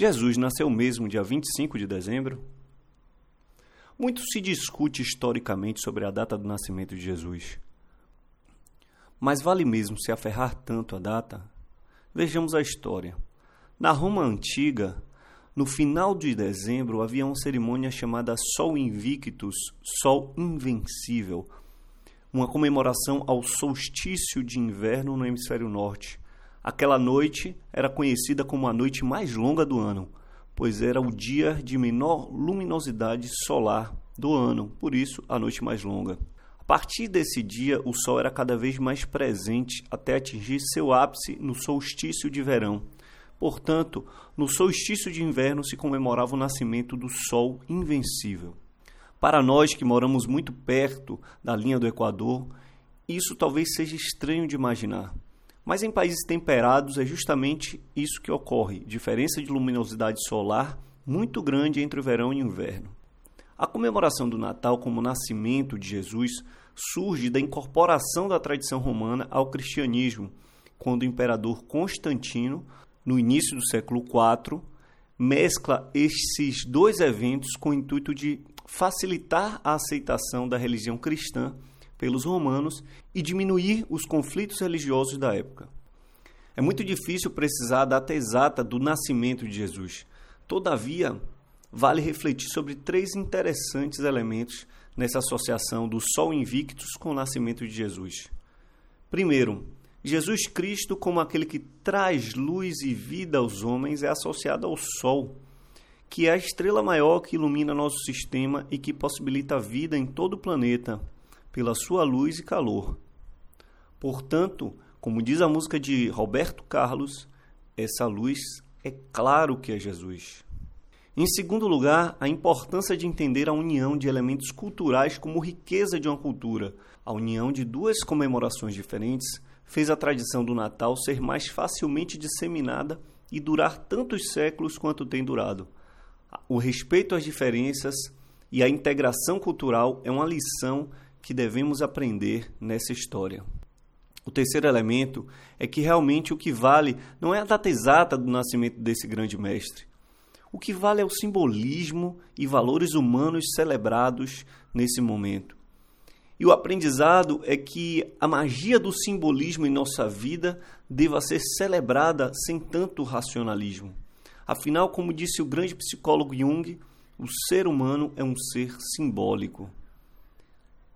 Jesus nasceu mesmo dia 25 de dezembro? Muito se discute historicamente sobre a data do nascimento de Jesus. Mas vale mesmo se aferrar tanto à data? Vejamos a história. Na Roma antiga, no final de dezembro havia uma cerimônia chamada Sol Invictus, Sol Invencível, uma comemoração ao solstício de inverno no hemisfério norte. Aquela noite era conhecida como a noite mais longa do ano, pois era o dia de menor luminosidade solar do ano, por isso a noite mais longa. A partir desse dia, o sol era cada vez mais presente até atingir seu ápice no solstício de verão. Portanto, no solstício de inverno se comemorava o nascimento do Sol invencível. Para nós que moramos muito perto da linha do Equador, isso talvez seja estranho de imaginar. Mas em países temperados é justamente isso que ocorre: diferença de luminosidade solar muito grande entre o verão e o inverno. A comemoração do Natal como nascimento de Jesus surge da incorporação da tradição romana ao cristianismo, quando o imperador Constantino, no início do século IV, mescla esses dois eventos com o intuito de facilitar a aceitação da religião cristã pelos romanos e diminuir os conflitos religiosos da época. É muito difícil precisar a data exata do nascimento de Jesus. Todavia, vale refletir sobre três interessantes elementos nessa associação do Sol Invictus com o nascimento de Jesus. Primeiro, Jesus Cristo, como aquele que traz luz e vida aos homens, é associado ao Sol, que é a estrela maior que ilumina nosso sistema e que possibilita a vida em todo o planeta pela sua luz e calor. Portanto, como diz a música de Roberto Carlos, essa luz é claro que é Jesus. Em segundo lugar, a importância de entender a união de elementos culturais como riqueza de uma cultura. A união de duas comemorações diferentes fez a tradição do Natal ser mais facilmente disseminada e durar tantos séculos quanto tem durado. O respeito às diferenças e a integração cultural é uma lição que devemos aprender nessa história. O terceiro elemento é que realmente o que vale não é a data exata do nascimento desse grande mestre. O que vale é o simbolismo e valores humanos celebrados nesse momento. E o aprendizado é que a magia do simbolismo em nossa vida deva ser celebrada sem tanto racionalismo. Afinal, como disse o grande psicólogo Jung, o ser humano é um ser simbólico.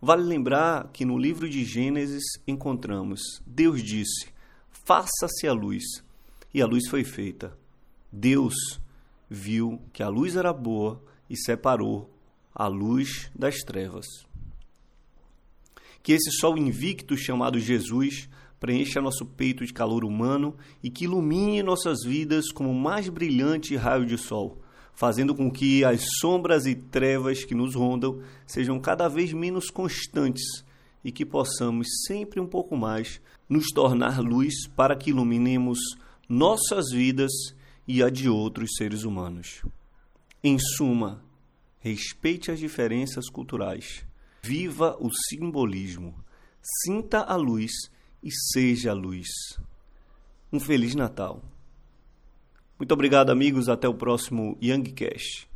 Vale lembrar que no livro de Gênesis encontramos: Deus disse: Faça-se a luz, e a luz foi feita. Deus viu que a luz era boa e separou a luz das trevas. Que esse sol invicto chamado Jesus preencha nosso peito de calor humano e que ilumine nossas vidas como o mais brilhante raio de sol fazendo com que as sombras e trevas que nos rondam sejam cada vez menos constantes e que possamos sempre um pouco mais nos tornar luz para que iluminemos nossas vidas e a de outros seres humanos. Em suma, respeite as diferenças culturais, viva o simbolismo, sinta a luz e seja a luz. Um Feliz Natal! Muito obrigado, amigos. Até o próximo Young Cash.